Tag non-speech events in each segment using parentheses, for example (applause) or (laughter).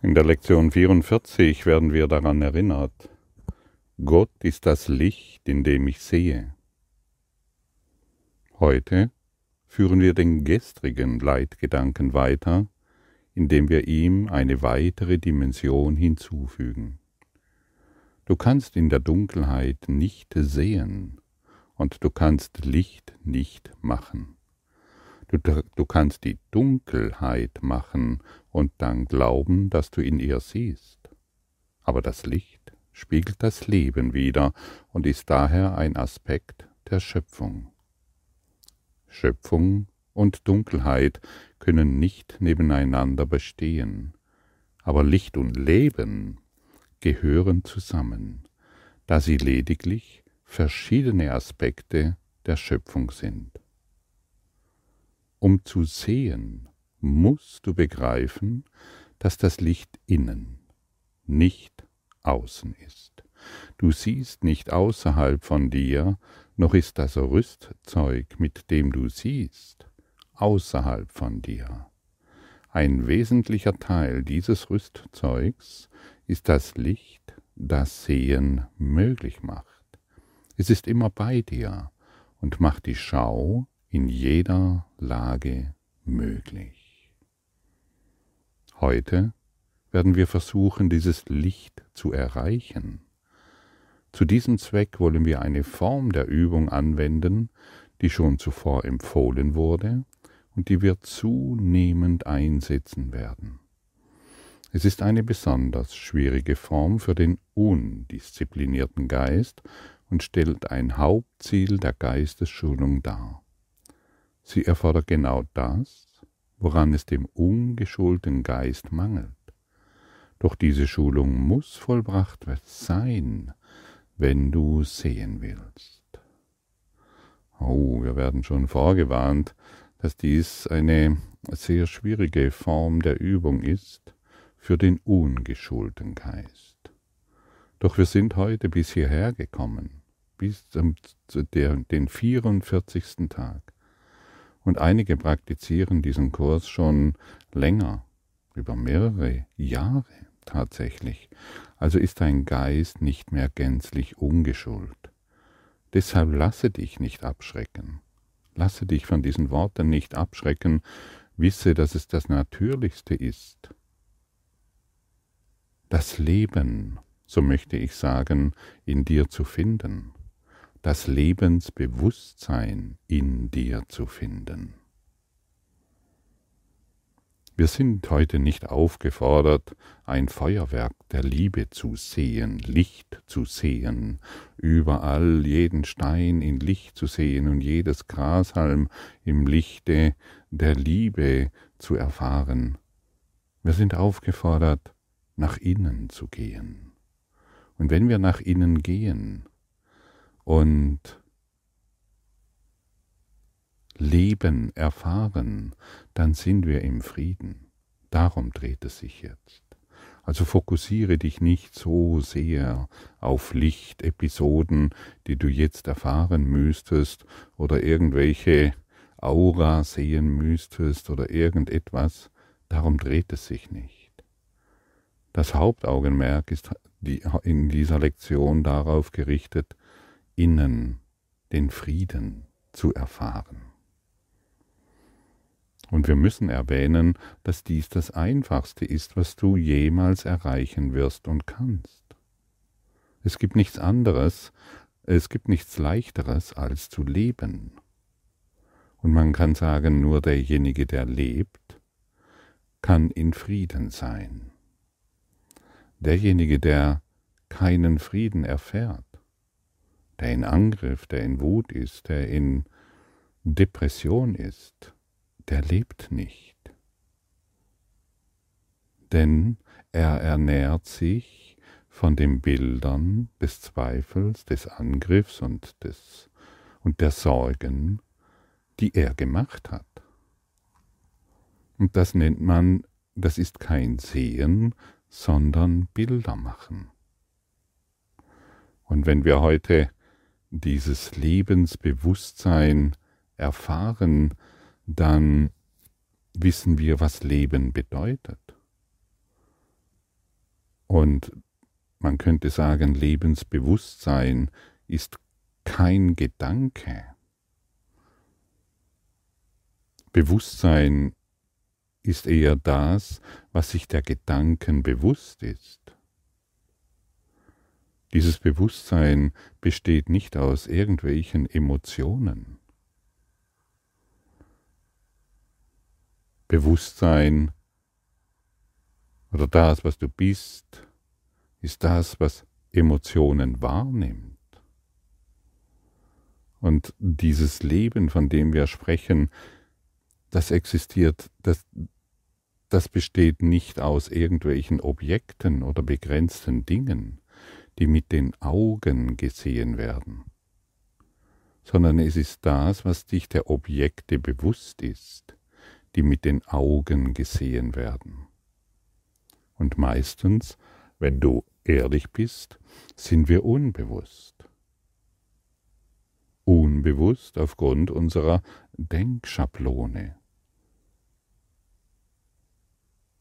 In der Lektion 44 werden wir daran erinnert, Gott ist das Licht, in dem ich sehe. Heute führen wir den gestrigen Leitgedanken weiter, indem wir ihm eine weitere Dimension hinzufügen. Du kannst in der Dunkelheit nicht sehen und du kannst Licht nicht machen. Du, du kannst die Dunkelheit machen und dann glauben, dass du in ihr siehst. Aber das Licht spiegelt das Leben wider und ist daher ein Aspekt der Schöpfung. Schöpfung und Dunkelheit können nicht nebeneinander bestehen, aber Licht und Leben gehören zusammen, da sie lediglich verschiedene Aspekte der Schöpfung sind. Um zu sehen, musst du begreifen, dass das Licht innen, nicht außen ist. Du siehst nicht außerhalb von dir, noch ist das Rüstzeug, mit dem du siehst, außerhalb von dir. Ein wesentlicher Teil dieses Rüstzeugs ist das Licht, das Sehen möglich macht. Es ist immer bei dir und macht die Schau in jeder Lage möglich. Heute werden wir versuchen, dieses Licht zu erreichen. Zu diesem Zweck wollen wir eine Form der Übung anwenden, die schon zuvor empfohlen wurde und die wir zunehmend einsetzen werden. Es ist eine besonders schwierige Form für den undisziplinierten Geist und stellt ein Hauptziel der Geistesschulung dar. Sie erfordert genau das, woran es dem ungeschulten Geist mangelt. Doch diese Schulung muss vollbracht sein, wenn du sehen willst. Oh, wir werden schon vorgewarnt, dass dies eine sehr schwierige Form der Übung ist für den ungeschulten Geist. Doch wir sind heute bis hierher gekommen, bis zum den 44. Tag und einige praktizieren diesen Kurs schon länger, über mehrere Jahre tatsächlich. Also ist dein Geist nicht mehr gänzlich ungeschult. Deshalb lasse dich nicht abschrecken. Lasse dich von diesen Worten nicht abschrecken. Wisse, dass es das Natürlichste ist. Das Leben, so möchte ich sagen, in dir zu finden das Lebensbewusstsein in dir zu finden. Wir sind heute nicht aufgefordert, ein Feuerwerk der Liebe zu sehen, Licht zu sehen, überall jeden Stein in Licht zu sehen und jedes Grashalm im Lichte der Liebe zu erfahren. Wir sind aufgefordert, nach innen zu gehen. Und wenn wir nach innen gehen, und Leben erfahren, dann sind wir im Frieden. Darum dreht es sich jetzt. Also fokussiere dich nicht so sehr auf Lichtepisoden, die du jetzt erfahren müsstest oder irgendwelche Aura sehen müsstest oder irgendetwas. Darum dreht es sich nicht. Das Hauptaugenmerk ist in dieser Lektion darauf gerichtet, innen den Frieden zu erfahren. Und wir müssen erwähnen, dass dies das Einfachste ist, was du jemals erreichen wirst und kannst. Es gibt nichts anderes, es gibt nichts Leichteres als zu leben. Und man kann sagen, nur derjenige, der lebt, kann in Frieden sein. Derjenige, der keinen Frieden erfährt, der in Angriff, der in Wut ist, der in Depression ist, der lebt nicht. Denn er ernährt sich von den Bildern des Zweifels, des Angriffs und, des, und der Sorgen, die er gemacht hat. Und das nennt man, das ist kein Sehen, sondern Bilder machen. Und wenn wir heute dieses Lebensbewusstsein erfahren, dann wissen wir, was Leben bedeutet. Und man könnte sagen, Lebensbewusstsein ist kein Gedanke. Bewusstsein ist eher das, was sich der Gedanken bewusst ist. Dieses Bewusstsein besteht nicht aus irgendwelchen Emotionen. Bewusstsein oder das, was du bist, ist das, was Emotionen wahrnimmt. Und dieses Leben, von dem wir sprechen, das existiert, das, das besteht nicht aus irgendwelchen Objekten oder begrenzten Dingen, die mit den Augen gesehen werden, sondern es ist das, was dich der Objekte bewusst ist, die mit den Augen gesehen werden. Und meistens, wenn du ehrlich bist, sind wir unbewusst. Unbewusst aufgrund unserer Denkschablone.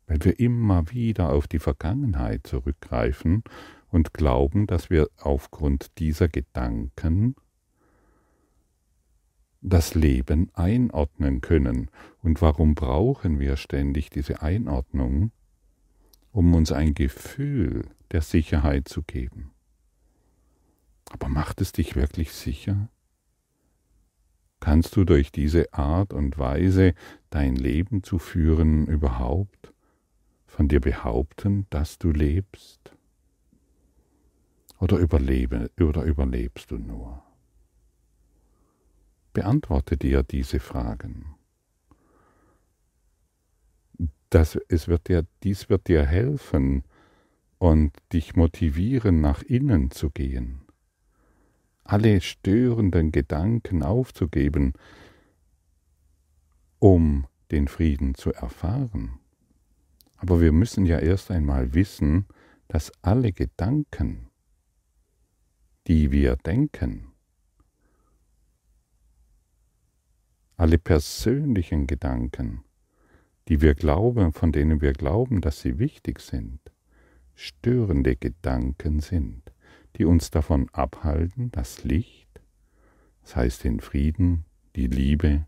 Weil wir immer wieder auf die Vergangenheit zurückgreifen und glauben, dass wir aufgrund dieser Gedanken das Leben einordnen können. Und warum brauchen wir ständig diese Einordnung? Um uns ein Gefühl der Sicherheit zu geben. Aber macht es dich wirklich sicher? Kannst du durch diese Art und Weise dein Leben zu führen überhaupt von dir behaupten, dass du lebst? Oder, überlebe, oder überlebst du nur? Beantworte dir diese Fragen. Das, es wird dir, dies wird dir helfen und dich motivieren, nach innen zu gehen. Alle störenden Gedanken aufzugeben, um den Frieden zu erfahren. Aber wir müssen ja erst einmal wissen, dass alle Gedanken die wir denken, alle persönlichen Gedanken, die wir glauben, von denen wir glauben, dass sie wichtig sind, störende Gedanken sind, die uns davon abhalten, das Licht, das heißt den Frieden, die Liebe,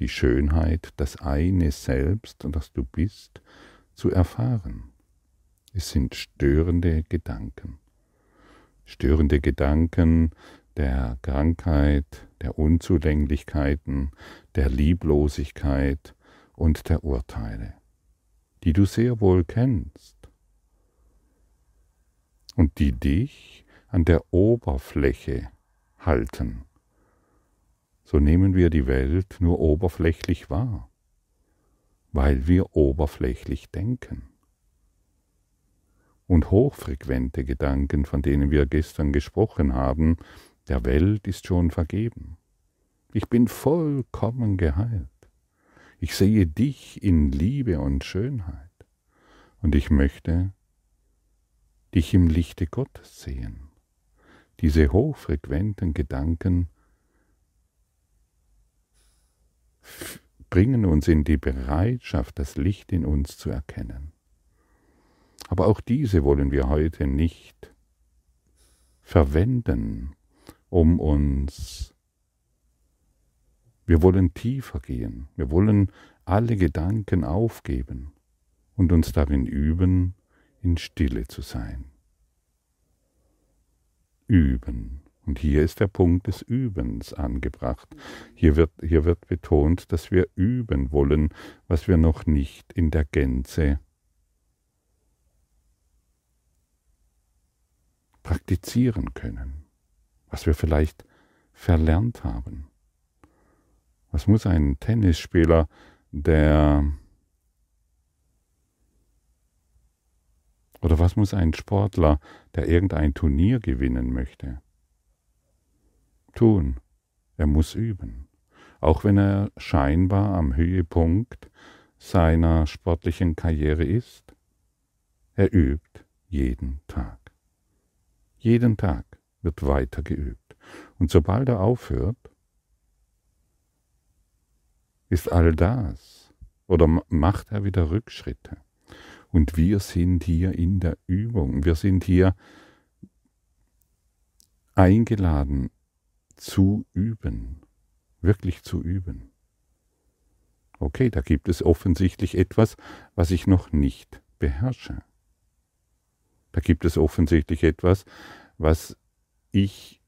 die Schönheit, das eine Selbst, das du bist, zu erfahren. Es sind störende Gedanken störende Gedanken der Krankheit, der Unzulänglichkeiten, der Lieblosigkeit und der Urteile, die du sehr wohl kennst und die dich an der Oberfläche halten. So nehmen wir die Welt nur oberflächlich wahr, weil wir oberflächlich denken und hochfrequente Gedanken, von denen wir gestern gesprochen haben, der Welt ist schon vergeben. Ich bin vollkommen geheilt. Ich sehe dich in Liebe und Schönheit. Und ich möchte dich im Lichte Gottes sehen. Diese hochfrequenten Gedanken bringen uns in die Bereitschaft, das Licht in uns zu erkennen. Aber auch diese wollen wir heute nicht verwenden, um uns, wir wollen tiefer gehen, wir wollen alle Gedanken aufgeben und uns darin üben, in Stille zu sein. Üben. Und hier ist der Punkt des Übens angebracht. Hier wird, hier wird betont, dass wir üben wollen, was wir noch nicht in der Gänze praktizieren können, was wir vielleicht verlernt haben. Was muss ein Tennisspieler, der oder was muss ein Sportler, der irgendein Turnier gewinnen möchte, tun? Er muss üben, auch wenn er scheinbar am Höhepunkt seiner sportlichen Karriere ist. Er übt jeden Tag. Jeden Tag wird weiter geübt. Und sobald er aufhört, ist all das oder macht er wieder Rückschritte. Und wir sind hier in der Übung. Wir sind hier eingeladen zu üben, wirklich zu üben. Okay, da gibt es offensichtlich etwas, was ich noch nicht beherrsche. Da gibt es offensichtlich etwas, was ich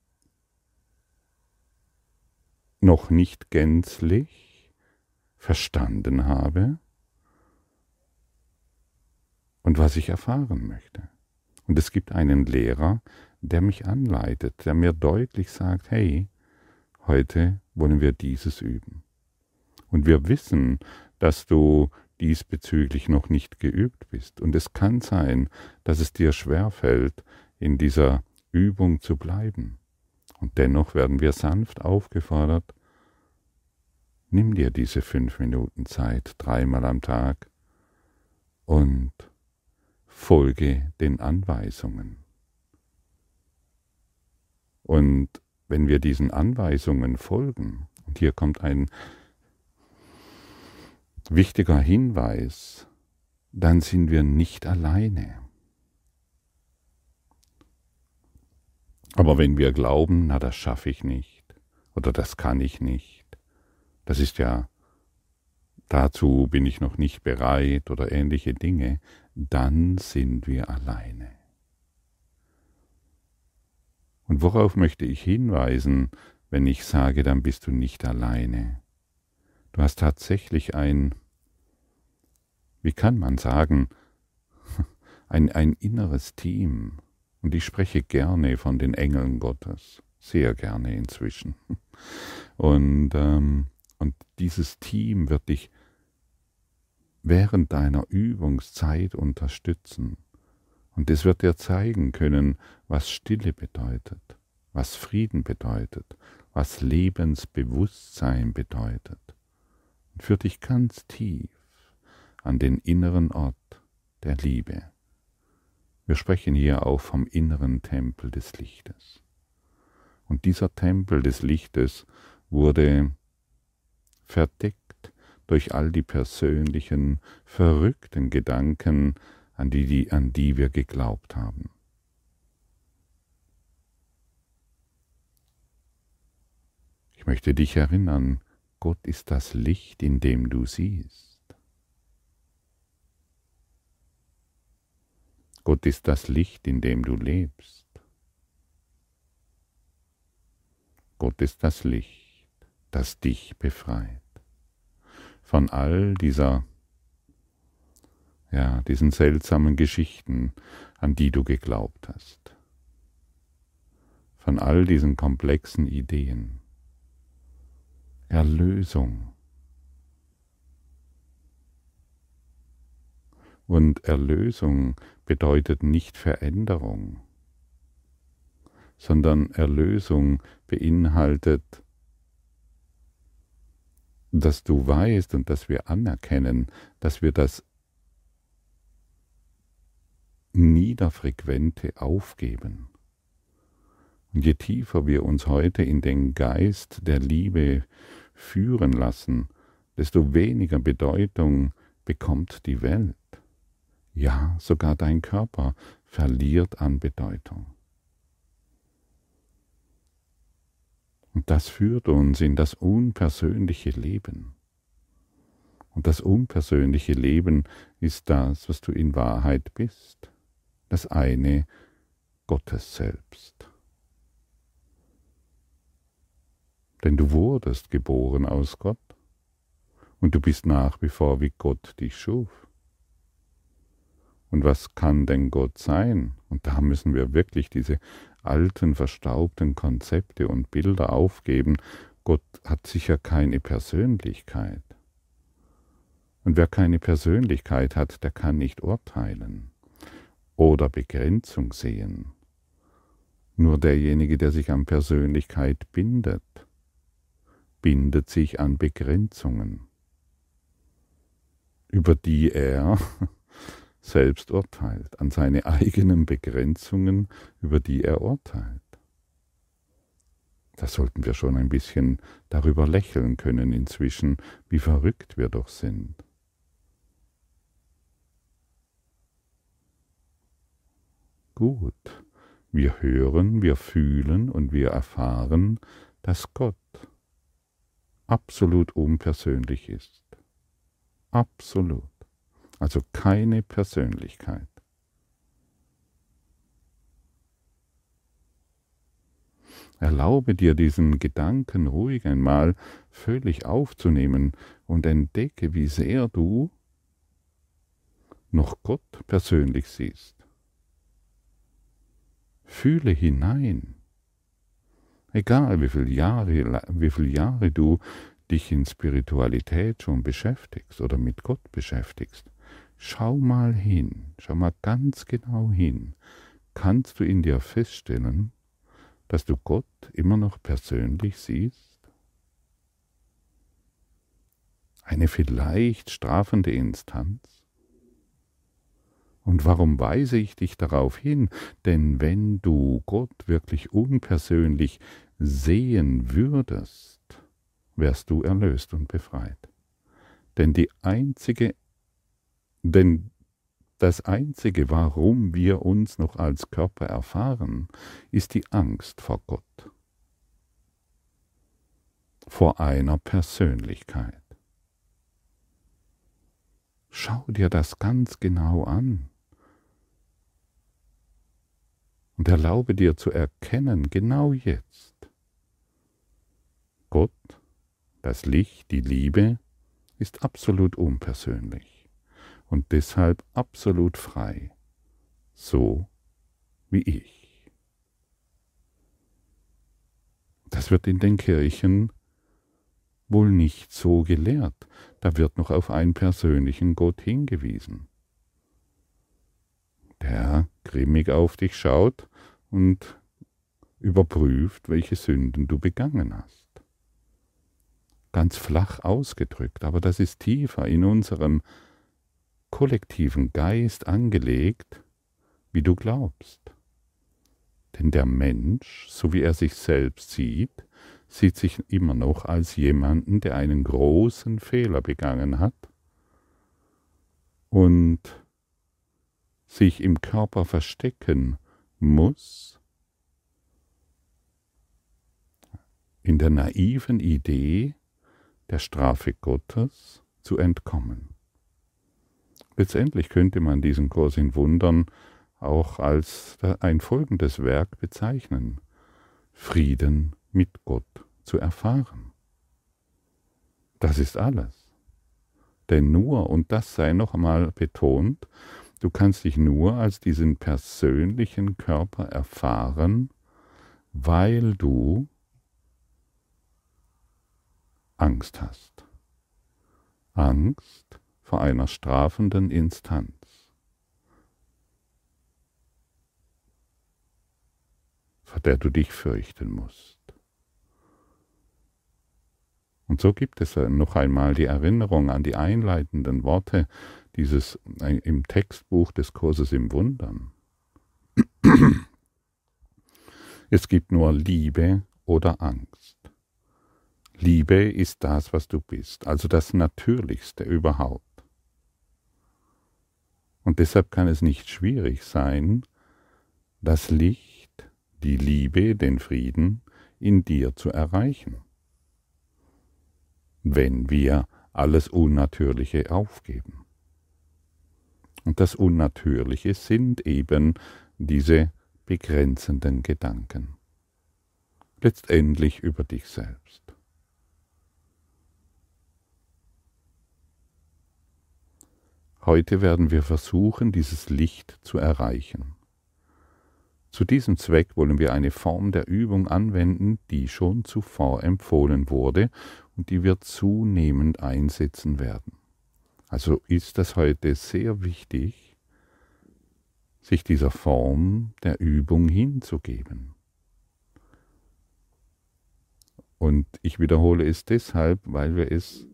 noch nicht gänzlich verstanden habe und was ich erfahren möchte. Und es gibt einen Lehrer, der mich anleitet, der mir deutlich sagt, hey, heute wollen wir dieses üben. Und wir wissen, dass du diesbezüglich noch nicht geübt bist. Und es kann sein, dass es dir schwerfällt, in dieser Übung zu bleiben. Und dennoch werden wir sanft aufgefordert, nimm dir diese fünf Minuten Zeit dreimal am Tag und folge den Anweisungen. Und wenn wir diesen Anweisungen folgen, und hier kommt ein wichtiger Hinweis, dann sind wir nicht alleine. Aber wenn wir glauben, na das schaffe ich nicht oder das kann ich nicht, das ist ja, dazu bin ich noch nicht bereit oder ähnliche Dinge, dann sind wir alleine. Und worauf möchte ich hinweisen, wenn ich sage, dann bist du nicht alleine? Du hast tatsächlich ein, wie kann man sagen, (laughs) ein, ein inneres Team. Und ich spreche gerne von den Engeln Gottes, sehr gerne inzwischen. (laughs) Und, ähm, und dieses Team wird dich während deiner Übungszeit unterstützen. Und es wird dir zeigen können, was Stille bedeutet, was Frieden bedeutet, was Lebensbewusstsein bedeutet. Führt dich ganz tief an den inneren Ort der Liebe. Wir sprechen hier auch vom inneren Tempel des Lichtes. Und dieser Tempel des Lichtes wurde verdeckt durch all die persönlichen, verrückten Gedanken, an die, die, an die wir geglaubt haben. Ich möchte dich erinnern, Gott ist das Licht, in dem du siehst. Gott ist das Licht, in dem du lebst. Gott ist das Licht, das dich befreit von all dieser ja, diesen seltsamen Geschichten, an die du geglaubt hast, von all diesen komplexen Ideen. Erlösung. Und Erlösung bedeutet nicht Veränderung, sondern Erlösung beinhaltet, dass du weißt und dass wir anerkennen, dass wir das Niederfrequente aufgeben. Und je tiefer wir uns heute in den Geist der Liebe führen lassen, desto weniger Bedeutung bekommt die Welt. Ja, sogar dein Körper verliert an Bedeutung. Und das führt uns in das unpersönliche Leben. Und das unpersönliche Leben ist das, was du in Wahrheit bist das eine Gottes selbst. Denn du wurdest geboren aus Gott und du bist nach wie vor, wie Gott dich schuf. Und was kann denn Gott sein? Und da müssen wir wirklich diese alten, verstaubten Konzepte und Bilder aufgeben. Gott hat sicher keine Persönlichkeit. Und wer keine Persönlichkeit hat, der kann nicht urteilen oder Begrenzung sehen. Nur derjenige, der sich an Persönlichkeit bindet, bindet sich an Begrenzungen, über die er (laughs) selbst urteilt, an seine eigenen Begrenzungen, über die er urteilt. Da sollten wir schon ein bisschen darüber lächeln können inzwischen, wie verrückt wir doch sind. Gut. Wir hören, wir fühlen und wir erfahren, dass Gott absolut unpersönlich ist. Absolut. Also keine Persönlichkeit. Erlaube dir diesen Gedanken ruhig einmal völlig aufzunehmen und entdecke, wie sehr du noch Gott persönlich siehst. Fühle hinein. Egal wie viele Jahre, wie viele Jahre du dich in Spiritualität schon beschäftigst oder mit Gott beschäftigst, schau mal hin, schau mal ganz genau hin. Kannst du in dir feststellen, dass du Gott immer noch persönlich siehst? Eine vielleicht strafende Instanz? Und warum weise ich dich darauf hin? Denn wenn du Gott wirklich unpersönlich sehen würdest, wärst du erlöst und befreit. Denn die einzige, denn das Einzige, warum wir uns noch als Körper erfahren, ist die Angst vor Gott, vor einer Persönlichkeit. Schau dir das ganz genau an und erlaube dir zu erkennen, genau jetzt, Gott, das Licht, die Liebe, ist absolut unpersönlich und deshalb absolut frei, so wie ich. Das wird in den Kirchen wohl nicht so gelehrt, da wird noch auf einen persönlichen Gott hingewiesen, der grimmig auf dich schaut und überprüft, welche Sünden du begangen hast. Ganz flach ausgedrückt, aber das ist tiefer in unserem kollektiven Geist angelegt, wie du glaubst. Denn der Mensch, so wie er sich selbst sieht, sieht sich immer noch als jemanden, der einen großen Fehler begangen hat und sich im Körper verstecken muss, in der naiven Idee der Strafe Gottes zu entkommen. Letztendlich könnte man diesen Kurs in Wundern auch als ein folgendes Werk bezeichnen. Frieden mit Gott zu erfahren. Das ist alles. Denn nur, und das sei noch einmal betont, du kannst dich nur als diesen persönlichen Körper erfahren, weil du Angst hast. Angst vor einer strafenden Instanz. vor der du dich fürchten musst. Und so gibt es noch einmal die Erinnerung an die einleitenden Worte dieses im Textbuch des Kurses im Wundern. Es gibt nur Liebe oder Angst. Liebe ist das, was du bist, also das Natürlichste überhaupt. Und deshalb kann es nicht schwierig sein, das Licht, die Liebe, den Frieden in dir zu erreichen, wenn wir alles Unnatürliche aufgeben. Und das Unnatürliche sind eben diese begrenzenden Gedanken, letztendlich über dich selbst. Heute werden wir versuchen, dieses Licht zu erreichen. Zu diesem Zweck wollen wir eine Form der Übung anwenden, die schon zuvor empfohlen wurde und die wir zunehmend einsetzen werden. Also ist es heute sehr wichtig, sich dieser Form der Übung hinzugeben. Und ich wiederhole es deshalb, weil wir es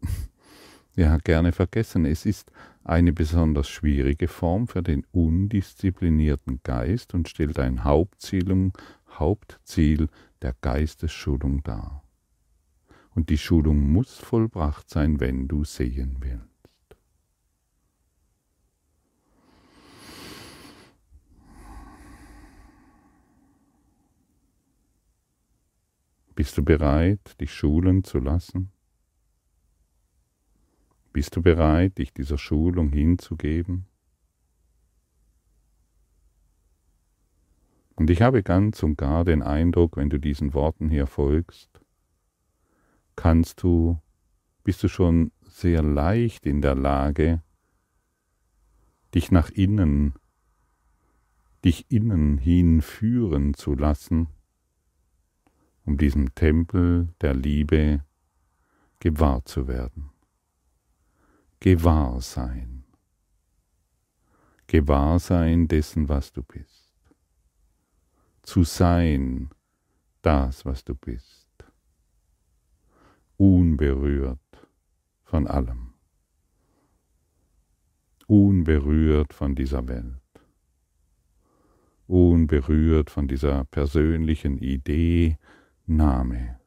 (laughs) ja gerne vergessen. Es ist eine besonders schwierige Form für den undisziplinierten Geist und stellt ein Hauptziel, Hauptziel der Geistesschulung dar und die Schulung muss vollbracht sein, wenn du sehen willst. Bist du bereit, dich schulen zu lassen? Bist du bereit, dich dieser Schulung hinzugeben? Und ich habe ganz und gar den Eindruck, wenn du diesen Worten hier folgst, kannst du, bist du schon sehr leicht in der Lage, dich nach innen, dich innen hinführen zu lassen, um diesem Tempel der Liebe gewahr zu werden. Gewahrsein. Gewahrsein dessen, was du bist zu sein, das, was du bist, unberührt von allem, unberührt von dieser Welt, unberührt von dieser persönlichen Idee, Name.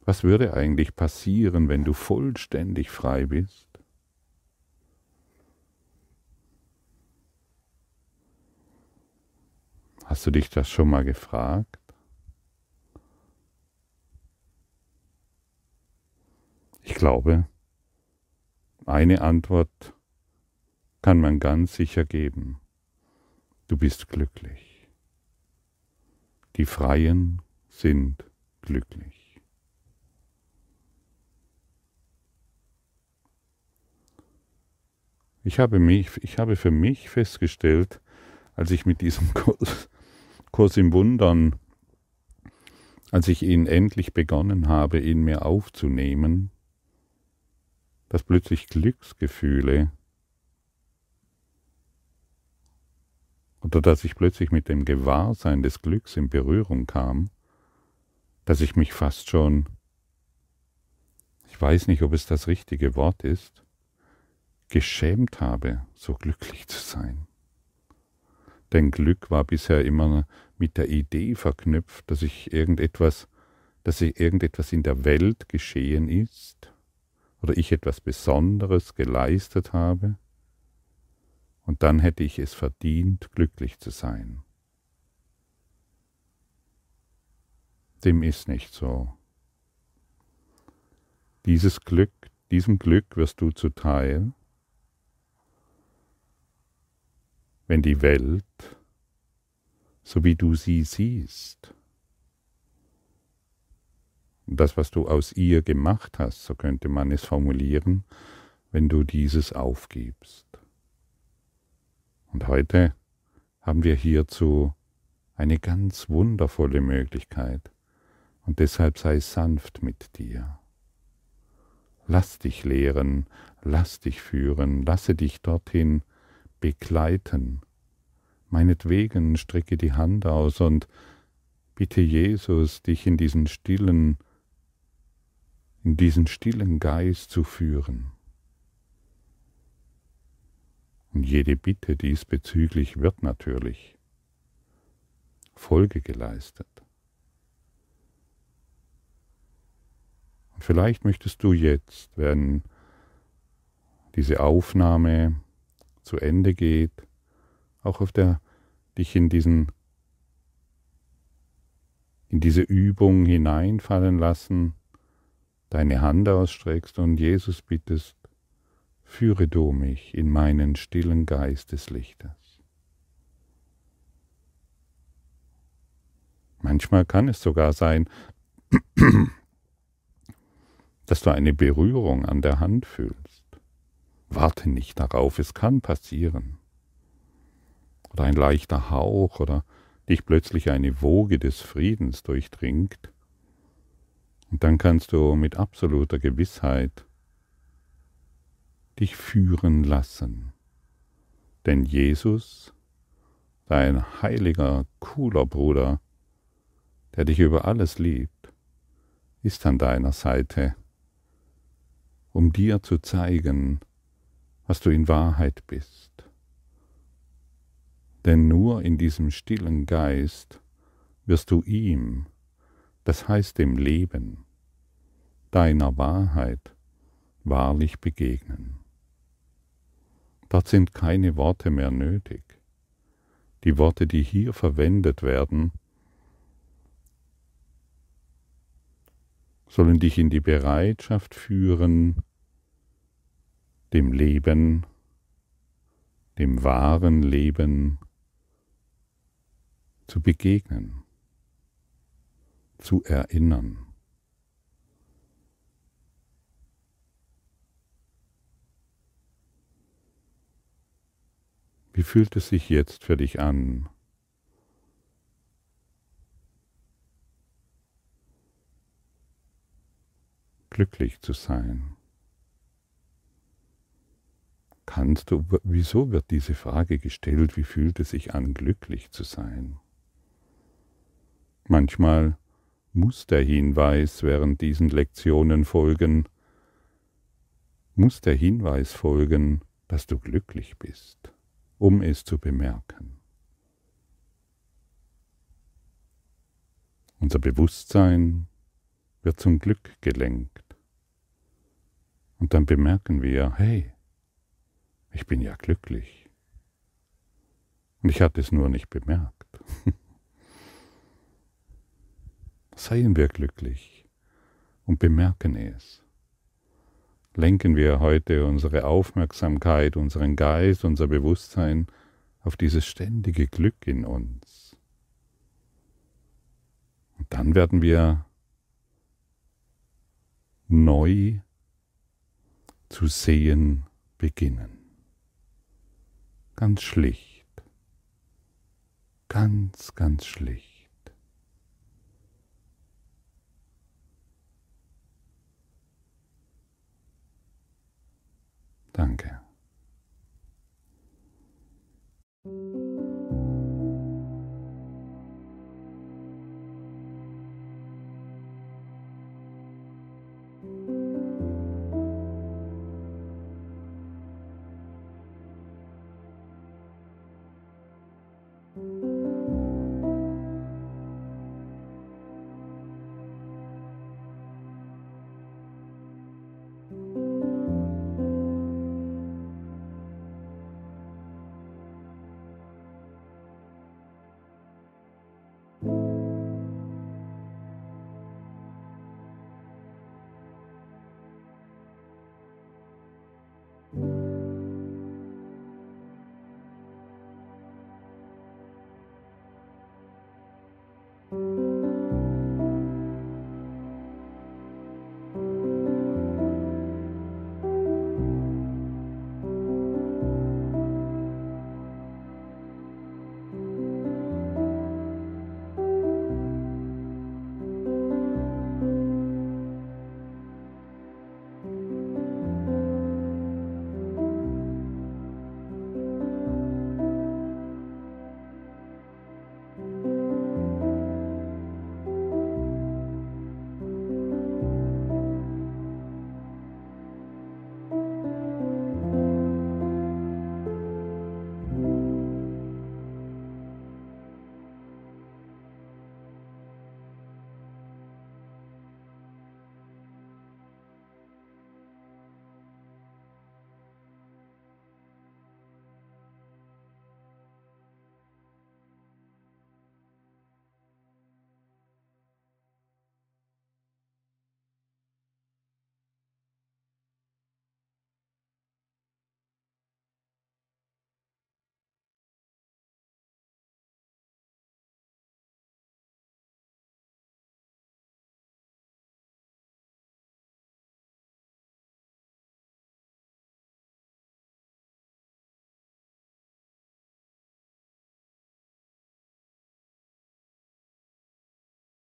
Was würde eigentlich passieren, wenn du vollständig frei bist? Hast du dich das schon mal gefragt? Ich glaube, eine Antwort kann man ganz sicher geben. Du bist glücklich. Die Freien sind glücklich. Ich habe, mich, ich habe für mich festgestellt, als ich mit diesem (laughs) Kurs Kurs im Wundern, als ich ihn endlich begonnen habe, in mir aufzunehmen, dass plötzlich Glücksgefühle oder dass ich plötzlich mit dem Gewahrsein des Glücks in Berührung kam, dass ich mich fast schon, ich weiß nicht, ob es das richtige Wort ist, geschämt habe, so glücklich zu sein. Denn Glück war bisher immer mit der Idee verknüpft, dass ich irgendetwas, dass ich irgendetwas in der Welt geschehen ist oder ich etwas Besonderes geleistet habe und dann hätte ich es verdient, glücklich zu sein. Dem ist nicht so. Dieses Glück, diesem Glück wirst du zuteil, wenn die Welt, so wie du sie siehst, das, was du aus ihr gemacht hast, so könnte man es formulieren, wenn du dieses aufgibst. Und heute haben wir hierzu eine ganz wundervolle Möglichkeit, und deshalb sei sanft mit dir. Lass dich lehren, lass dich führen, lasse dich dorthin begleiten. Meinetwegen strecke die Hand aus und bitte Jesus, dich in diesen stillen, in diesen stillen Geist zu führen. Und jede Bitte diesbezüglich wird natürlich Folge geleistet. Und vielleicht möchtest du jetzt, wenn diese Aufnahme zu Ende geht, auch auf der dich in diesen in diese Übung hineinfallen lassen, deine Hand ausstreckst und Jesus bittest, führe du mich in meinen stillen Geist des Lichtes. Manchmal kann es sogar sein, (clears throat) dass du eine Berührung an der Hand fühlst. Warte nicht darauf, es kann passieren. Oder ein leichter Hauch oder dich plötzlich eine Woge des Friedens durchdringt. Und dann kannst du mit absoluter Gewissheit dich führen lassen. Denn Jesus, dein heiliger, cooler Bruder, der dich über alles liebt, ist an deiner Seite, um dir zu zeigen, was du in Wahrheit bist. Denn nur in diesem stillen Geist wirst du ihm, das heißt dem Leben, deiner Wahrheit, wahrlich begegnen. Dort sind keine Worte mehr nötig, die Worte, die hier verwendet werden, sollen dich in die Bereitschaft führen, dem Leben, dem wahren Leben zu begegnen, zu erinnern. Wie fühlt es sich jetzt für dich an? glücklich zu sein? Kannst du, wieso wird diese Frage gestellt, wie fühlt es sich an, glücklich zu sein? Manchmal muss der Hinweis während diesen Lektionen folgen, muss der Hinweis folgen, dass du glücklich bist um es zu bemerken. Unser Bewusstsein wird zum Glück gelenkt. Und dann bemerken wir, hey, ich bin ja glücklich. Und ich hatte es nur nicht bemerkt. (laughs) Seien wir glücklich und bemerken es lenken wir heute unsere Aufmerksamkeit, unseren Geist, unser Bewusstsein auf dieses ständige Glück in uns. Und dann werden wir neu zu sehen beginnen ganz schlicht, ganz, ganz schlicht. Danke.